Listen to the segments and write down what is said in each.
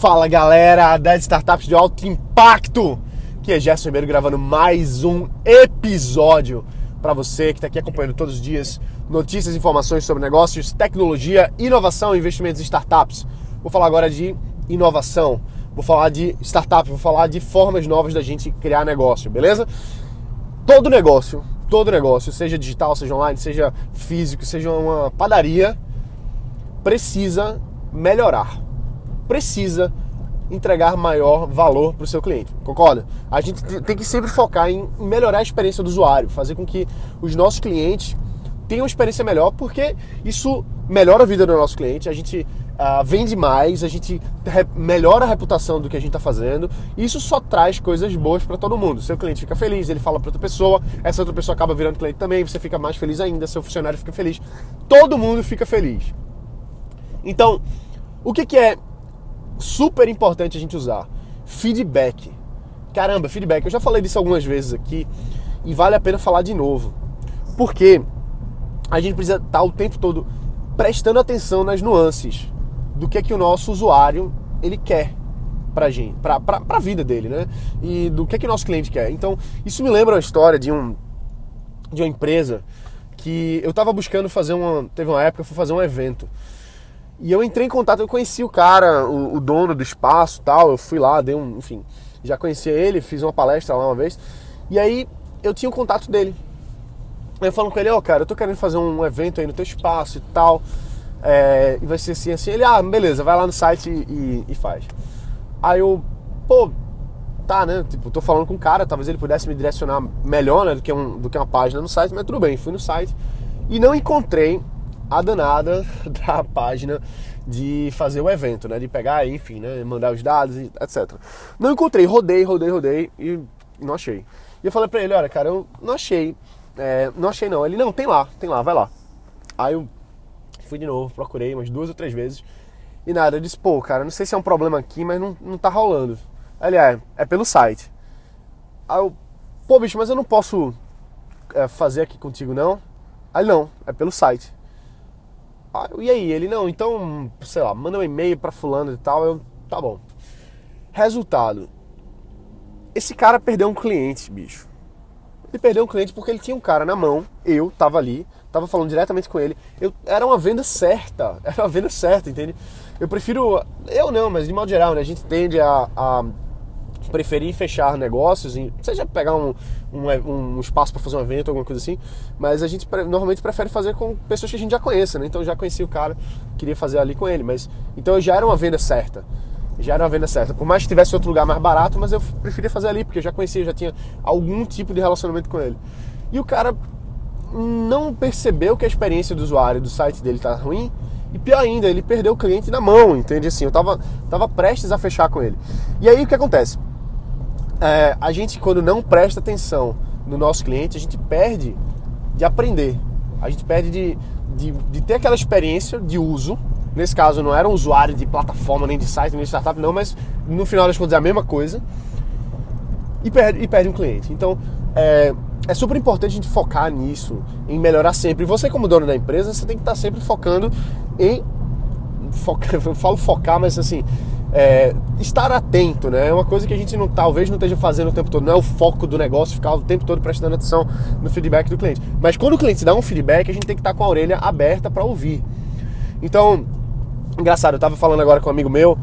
Fala galera das startups de alto impacto, que é Gerson Ribeiro gravando mais um episódio para você que está aqui acompanhando todos os dias notícias, informações sobre negócios, tecnologia, inovação e investimentos em startups. Vou falar agora de inovação, vou falar de startup, vou falar de formas novas da gente criar negócio, beleza? Todo negócio, todo negócio, seja digital, seja online, seja físico, seja uma padaria, precisa melhorar precisa entregar maior valor para o seu cliente, concorda? A gente tem que sempre focar em melhorar a experiência do usuário, fazer com que os nossos clientes tenham uma experiência melhor, porque isso melhora a vida do nosso cliente, a gente uh, vende mais, a gente melhora a reputação do que a gente está fazendo, e isso só traz coisas boas para todo mundo. Seu cliente fica feliz, ele fala para outra pessoa, essa outra pessoa acaba virando cliente também, você fica mais feliz ainda, seu funcionário fica feliz, todo mundo fica feliz. Então, o que, que é super importante a gente usar. Feedback. Caramba, feedback. Eu já falei disso algumas vezes aqui e vale a pena falar de novo. Porque a gente precisa estar o tempo todo prestando atenção nas nuances do que é que o nosso usuário ele quer pra gente, pra, pra, pra vida dele, né? E do que é que o nosso cliente quer. Então, isso me lembra uma história de um de uma empresa que eu tava buscando fazer uma, teve uma época eu fui fazer um evento e eu entrei em contato, eu conheci o cara, o, o dono do espaço tal. Eu fui lá, dei um. Enfim, já conhecia ele, fiz uma palestra lá uma vez. E aí eu tinha o contato dele. Eu falo com ele, ó, oh, cara, eu tô querendo fazer um evento aí no teu espaço e tal. É, e vai ser assim, assim. Ele, ah, beleza, vai lá no site e, e, faz. Aí eu, pô, tá, né? Tipo, tô falando com o cara, talvez ele pudesse me direcionar melhor, né, do que, um, do que uma página no site, mas tudo bem, fui no site e não encontrei a danada da página de fazer o evento, né? De pegar, enfim, né? Mandar os dados, etc. Não encontrei, rodei, rodei, rodei e não achei. E eu falei pra ele, olha, cara, eu não achei. É, não achei não. Ele, não, tem lá, tem lá, vai lá. Aí eu fui de novo, procurei umas duas ou três vezes. E nada, eu disse, pô, cara, não sei se é um problema aqui, mas não, não tá rolando. Ele, é, é pelo site. Aí eu, pô, bicho, mas eu não posso é, fazer aqui contigo, não? Aí não, é pelo site. Ah, e aí? Ele, não, então, sei lá, manda um e-mail para fulano e tal. Eu, tá bom. Resultado. Esse cara perdeu um cliente, bicho. Ele perdeu um cliente porque ele tinha um cara na mão, eu tava ali, tava falando diretamente com ele. Eu, era uma venda certa, era uma venda certa, entende? Eu prefiro, eu não, mas de modo geral, né? A gente tende a, a preferir fechar negócios, seja pegar um, um, um espaço para fazer um evento, alguma coisa assim, mas a gente normalmente prefere fazer com pessoas que a gente já conheça, né? Então eu já conheci o cara, queria fazer ali com ele, mas então já era uma venda certa. Já era uma venda certa. Por mais que tivesse outro lugar mais barato, mas eu preferia fazer ali, porque eu já conhecia, já tinha algum tipo de relacionamento com ele. E o cara não percebeu que a experiência do usuário do site dele tá ruim, e pior ainda, ele perdeu o cliente na mão, entende? Assim, eu tava, tava prestes a fechar com ele. E aí o que acontece? É, a gente, quando não presta atenção no nosso cliente, a gente perde de aprender. A gente perde de, de, de ter aquela experiência de uso. Nesse caso, não era um usuário de plataforma, nem de site, nem de startup, não, mas no final das contas é a mesma coisa. E perde, e perde um cliente. Então, é, é super importante a gente focar nisso, em melhorar sempre. E você, como dono da empresa, você tem que estar sempre focando em. Foca, eu falo focar, mas assim, é, estar atento, né? É uma coisa que a gente não, talvez não esteja fazendo o tempo todo, não é o foco do negócio ficar o tempo todo prestando atenção no feedback do cliente. Mas quando o cliente dá um feedback, a gente tem que estar com a orelha aberta para ouvir. Então, engraçado, eu estava falando agora com um amigo meu,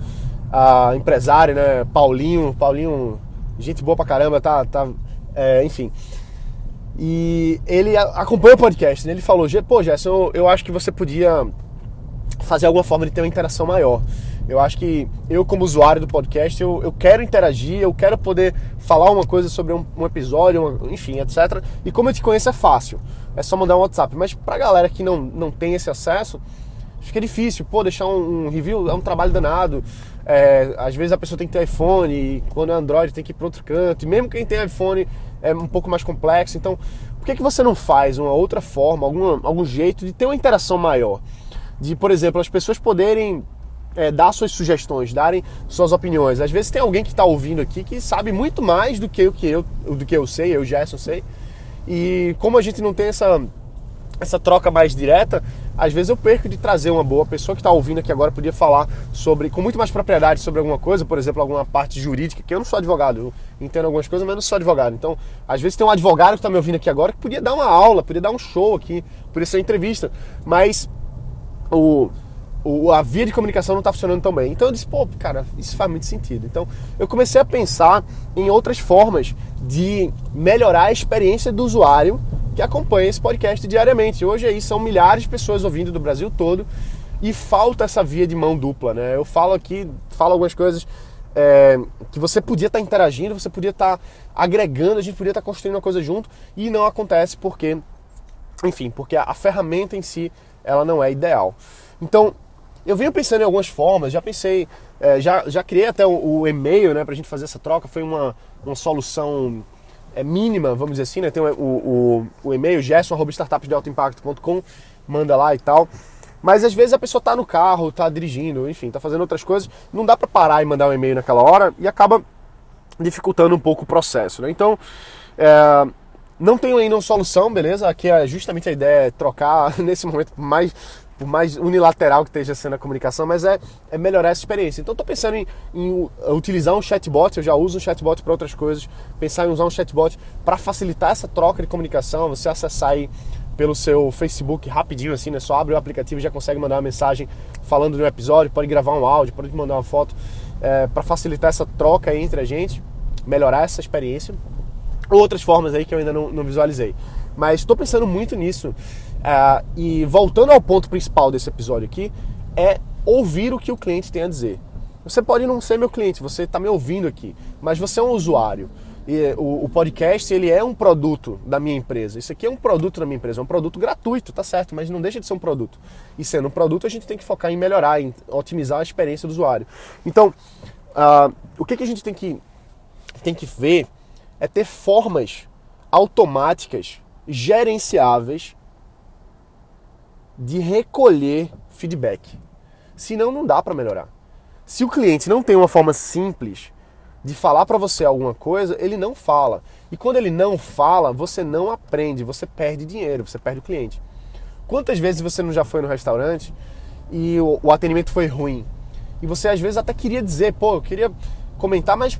empresário, né? Paulinho, Paulinho, gente boa pra caramba, tá, tá é, enfim. E ele acompanha o podcast, né? Ele falou, pô, Gerson, eu, eu acho que você podia fazer alguma forma de ter uma interação maior. Eu acho que eu, como usuário do podcast, eu, eu quero interagir, eu quero poder falar uma coisa sobre um, um episódio, uma, enfim, etc. E como eu te conheço, é fácil. É só mandar um WhatsApp. Mas pra galera que não, não tem esse acesso, fica difícil. Pô, deixar um, um review é um trabalho danado. É, às vezes a pessoa tem que ter iPhone, e quando é Android tem que ir para outro canto. E mesmo quem tem iPhone é um pouco mais complexo. Então, por que, que você não faz uma outra forma, algum, algum jeito de ter uma interação maior? De, por exemplo, as pessoas poderem é, dar suas sugestões, darem suas opiniões. Às vezes tem alguém que está ouvindo aqui que sabe muito mais do que, o que eu, do que eu sei, eu já sei. E como a gente não tem essa, essa troca mais direta, às vezes eu perco de trazer uma boa pessoa que está ouvindo aqui agora, podia falar sobre, com muito mais propriedade sobre alguma coisa, por exemplo, alguma parte jurídica, que eu não sou advogado, eu entendo algumas coisas, mas não sou advogado. Então, às vezes tem um advogado que está me ouvindo aqui agora que podia dar uma aula, podia dar um show aqui, podia ser entrevista, mas o, a via de comunicação não está funcionando tão bem. Então eu disse, pô, cara, isso faz muito sentido. Então eu comecei a pensar em outras formas de melhorar a experiência do usuário que acompanha esse podcast diariamente. Hoje aí são milhares de pessoas ouvindo do Brasil todo e falta essa via de mão dupla, né? Eu falo aqui, falo algumas coisas é, que você podia estar tá interagindo, você podia estar tá agregando, a gente podia estar tá construindo uma coisa junto e não acontece porque, enfim, porque a, a ferramenta em si ela não é ideal. Então eu venho pensando em algumas formas, já pensei, é, já, já criei até o, o e-mail né, para a gente fazer essa troca, foi uma, uma solução é mínima, vamos dizer assim, né? Tem o, o, o e-mail gerson.startupsdealtoimpacto.com, manda lá e tal. Mas às vezes a pessoa tá no carro, tá dirigindo, enfim, tá fazendo outras coisas, não dá para parar e mandar um e-mail naquela hora e acaba dificultando um pouco o processo, né? Então, é, não tenho ainda uma solução, beleza? Aqui é justamente a ideia é trocar nesse momento mais por mais unilateral que esteja sendo a comunicação, mas é, é melhorar essa experiência. Então estou pensando em, em, utilizar um chatbot, eu já uso um chatbot para outras coisas, pensar em usar um chatbot para facilitar essa troca de comunicação, você acessar aí pelo seu Facebook rapidinho assim, né? Só abre o aplicativo e já consegue mandar uma mensagem falando de um episódio, pode gravar um áudio, pode mandar uma foto, é, para facilitar essa troca entre a gente, melhorar essa experiência. Outras formas aí que eu ainda não, não visualizei. Mas estou pensando muito nisso Uh, e voltando ao ponto principal desse episódio aqui, é ouvir o que o cliente tem a dizer. Você pode não ser meu cliente, você está me ouvindo aqui, mas você é um usuário. E o, o, podcast ele é um produto da minha empresa. Isso aqui é um produto da minha empresa, é um produto gratuito, tá certo? Mas não deixa de ser um produto. E sendo um produto, a gente tem que focar em melhorar, em otimizar a experiência do usuário. Então, uh, o que, que a gente tem que, tem que ver é ter formas automáticas, gerenciáveis de recolher feedback. Senão não dá para melhorar. Se o cliente não tem uma forma simples de falar para você alguma coisa, ele não fala. E quando ele não fala, você não aprende, você perde dinheiro, você perde o cliente. Quantas vezes você não já foi no restaurante e o, o atendimento foi ruim? E você às vezes até queria dizer, pô, eu queria comentar, mas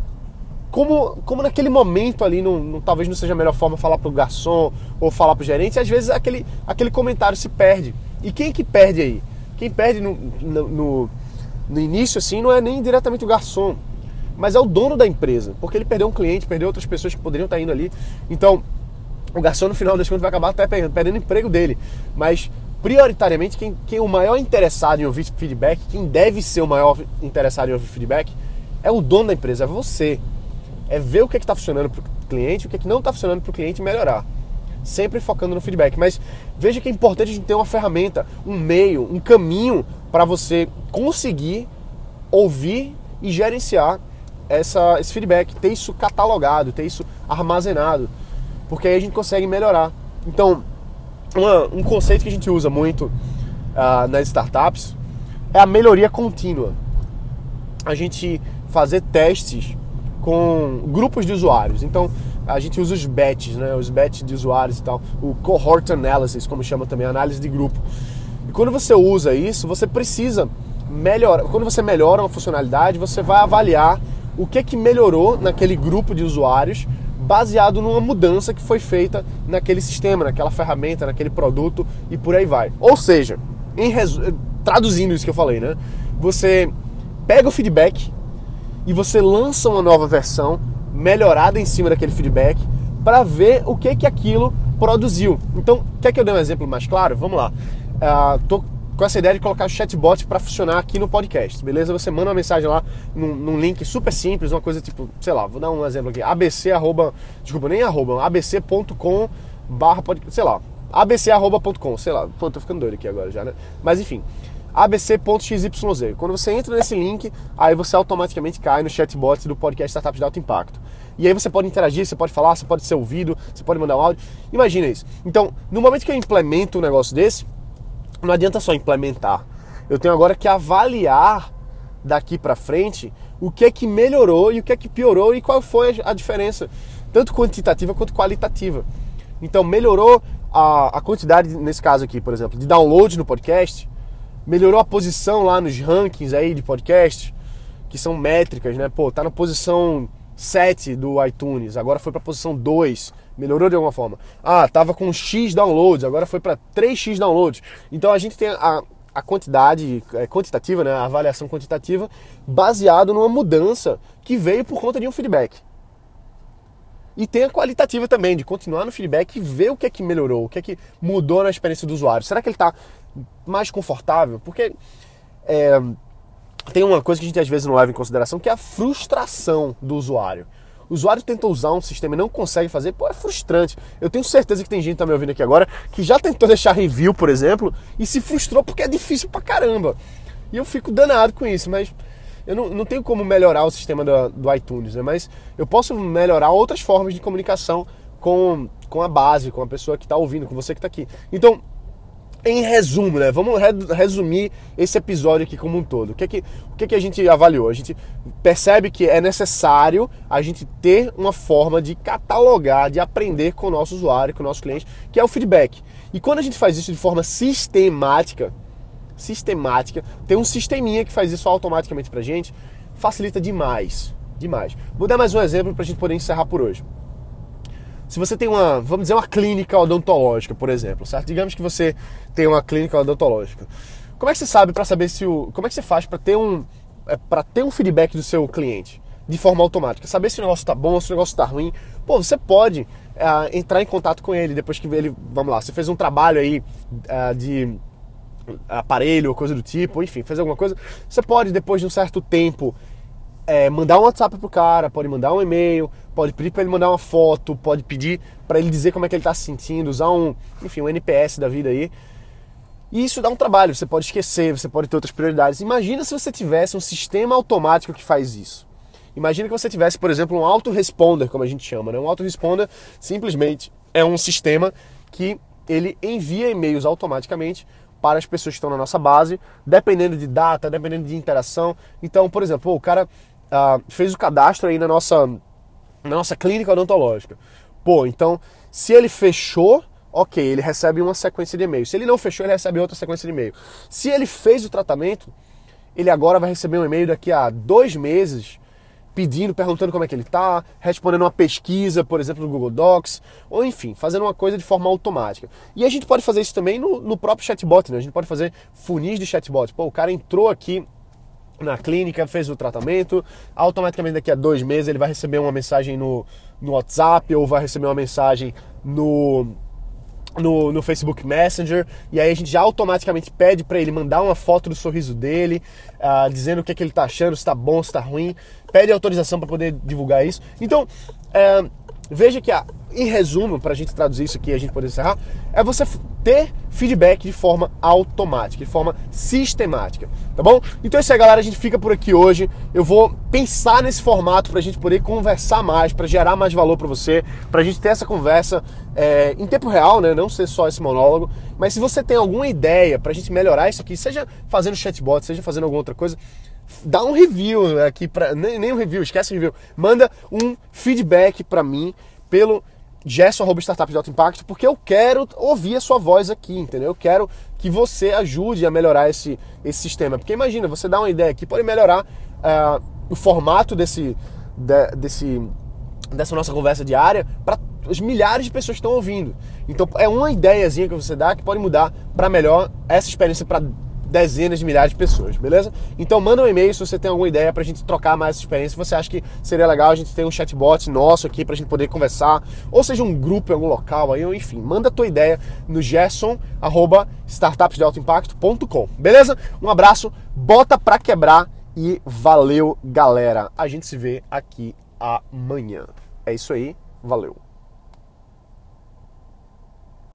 como, como naquele momento ali, não, não, talvez não seja a melhor forma falar para o garçom ou falar para o gerente, às vezes aquele, aquele comentário se perde. E quem que perde aí? Quem perde no, no, no início assim não é nem diretamente o garçom, mas é o dono da empresa, porque ele perdeu um cliente, perdeu outras pessoas que poderiam estar indo ali. Então, o garçom no final das contas vai acabar até perdendo, perdendo o emprego dele. Mas prioritariamente quem, quem é o maior interessado em ouvir feedback, quem deve ser o maior interessado em ouvir feedback, é o dono da empresa, é você. É ver o que é está funcionando para o cliente, o que, é que não está funcionando para o cliente melhorar sempre focando no feedback. Mas veja que é importante a gente ter uma ferramenta, um meio, um caminho para você conseguir ouvir e gerenciar essa, esse feedback, ter isso catalogado, ter isso armazenado, porque aí a gente consegue melhorar. Então, uma, um conceito que a gente usa muito uh, nas startups é a melhoria contínua. A gente fazer testes com grupos de usuários. Então, a gente usa os batches, né? Os batches de usuários e tal. O cohort analysis, como chama também, análise de grupo. E quando você usa isso, você precisa melhorar. Quando você melhora uma funcionalidade, você vai avaliar o que é que melhorou naquele grupo de usuários baseado numa mudança que foi feita naquele sistema, naquela ferramenta, naquele produto e por aí vai. Ou seja, resu... traduzindo isso que eu falei, né? Você pega o feedback e você lança uma nova versão melhorada em cima daquele feedback para ver o que que aquilo produziu. Então, quer que eu dê um exemplo mais claro? Vamos lá. Uh, tô com essa ideia de colocar o chatbot para funcionar aqui no podcast, beleza? Você manda uma mensagem lá num, num, link super simples, uma coisa tipo, sei lá, vou dar um exemplo aqui, abc arroba, desculpa, nem arroba, abc.com barra podcast, sei lá, abc.com, sei lá, pô, tô ficando doido aqui agora já, né? Mas enfim, abc.xyz. Quando você entra nesse link, aí você automaticamente cai no chatbot do podcast Startups de Alto Impacto. E aí você pode interagir, você pode falar, você pode ser ouvido, você pode mandar um áudio. Imagina isso. Então, no momento que eu implemento um negócio desse, não adianta só implementar. Eu tenho agora que avaliar daqui para frente o que é que melhorou e o que é que piorou e qual foi a diferença, tanto quantitativa quanto qualitativa. Então melhorou a, a quantidade, nesse caso aqui, por exemplo, de downloads no podcast, melhorou a posição lá nos rankings aí de podcast, que são métricas, né? Pô, tá na posição 7 do iTunes, agora foi para posição 2, melhorou de alguma forma. Ah, tava com X downloads, agora foi para 3X downloads. Então a gente tem a, a quantidade é, quantitativa, né, a avaliação quantitativa, baseado numa mudança que veio por conta de um feedback. E tem a qualitativa também, de continuar no feedback e ver o que é que melhorou, o que é que mudou na experiência do usuário. Será que ele está mais confortável? Porque é, tem uma coisa que a gente às vezes não leva em consideração, que é a frustração do usuário. O usuário tenta usar um sistema e não consegue fazer, pô, é frustrante. Eu tenho certeza que tem gente que tá me ouvindo aqui agora que já tentou deixar review, por exemplo, e se frustrou porque é difícil pra caramba. E eu fico danado com isso, mas eu não, não tenho como melhorar o sistema do, do iTunes, né? Mas eu posso melhorar outras formas de comunicação com, com a base, com a pessoa que está ouvindo, com você que está aqui. Então, em resumo, né? Vamos resumir esse episódio aqui como um todo. O que é que, o que, é que a gente avaliou? A gente percebe que é necessário a gente ter uma forma de catalogar, de aprender com o nosso usuário, com o nosso cliente, que é o feedback. E quando a gente faz isso de forma sistemática, sistemática, tem um sisteminha que faz isso automaticamente pra gente, facilita demais, demais. Vou dar mais um exemplo pra gente poder encerrar por hoje. Se você tem uma, vamos dizer, uma clínica odontológica, por exemplo, certo? Digamos que você tem uma clínica odontológica. Como é que você sabe para saber se o, como é que você faz para ter um é, para ter um feedback do seu cliente de forma automática, saber se o negócio está bom, se o negócio está ruim. Pô, você pode é, entrar em contato com ele depois que ele, vamos lá, você fez um trabalho aí é, de aparelho ou coisa do tipo, enfim, fez alguma coisa. Você pode depois de um certo tempo é, mandar um WhatsApp pro cara, pode mandar um e-mail, pode pedir para ele mandar uma foto, pode pedir para ele dizer como é que ele está se sentindo, usar um, enfim, um NPS da vida aí. E isso dá um trabalho, você pode esquecer, você pode ter outras prioridades. Imagina se você tivesse um sistema automático que faz isso. Imagina que você tivesse, por exemplo, um autoresponder, como a gente chama, né? Um autoresponder simplesmente é um sistema que ele envia e-mails automaticamente para as pessoas que estão na nossa base, dependendo de data, dependendo de interação. Então, por exemplo, o cara uh, fez o cadastro aí na nossa, na nossa clínica odontológica. Pô, então, se ele fechou, ok, ele recebe uma sequência de e-mail. Se ele não fechou, ele recebe outra sequência de e-mail. Se ele fez o tratamento, ele agora vai receber um e-mail daqui a dois meses pedindo, perguntando como é que ele está, respondendo uma pesquisa, por exemplo, no Google Docs, ou enfim, fazendo uma coisa de forma automática. E a gente pode fazer isso também no, no próprio chatbot, né? A gente pode fazer funis de chatbot. Pô, o cara entrou aqui na clínica, fez o tratamento, automaticamente daqui a dois meses ele vai receber uma mensagem no, no WhatsApp ou vai receber uma mensagem no, no, no Facebook Messenger. E aí a gente já automaticamente pede para ele mandar uma foto do sorriso dele, uh, dizendo o que, é que ele está achando, se está bom, se está ruim, pede autorização para poder divulgar isso. Então, uh, veja que, em resumo, para a gente traduzir isso aqui e a gente poder encerrar, é você ter feedback de forma automática, de forma sistemática, tá bom? Então é isso aí, galera. A gente fica por aqui hoje. Eu vou pensar nesse formato para a gente poder conversar mais, para gerar mais valor para você, para a gente ter essa conversa é, em tempo real, né? Não ser só esse monólogo. Mas se você tem alguma ideia para a gente melhorar isso aqui, seja fazendo chatbot, seja fazendo alguma outra coisa, dá um review aqui para nem, nem um review, esquece o review. Manda um feedback para mim pelo Gerson.startup de alto impacto, porque eu quero ouvir a sua voz aqui, entendeu? Eu quero que você ajude a melhorar esse, esse sistema. Porque imagina, você dá uma ideia aqui, pode melhorar uh, o formato desse, de, desse, dessa nossa conversa diária para os milhares de pessoas que estão ouvindo. Então é uma ideiazinha que você dá que pode mudar para melhor essa experiência para dezenas de milhares de pessoas, beleza? Então manda um e-mail se você tem alguma ideia pra gente trocar mais essa experiência. Se você acha que seria legal a gente ter um chatbot nosso aqui pra gente poder conversar, ou seja, um grupo em algum local aí, enfim, manda a tua ideia no gerson@startupsdealtoimpacto.com, beleza? Um abraço, bota pra quebrar e valeu, galera. A gente se vê aqui amanhã. É isso aí, valeu.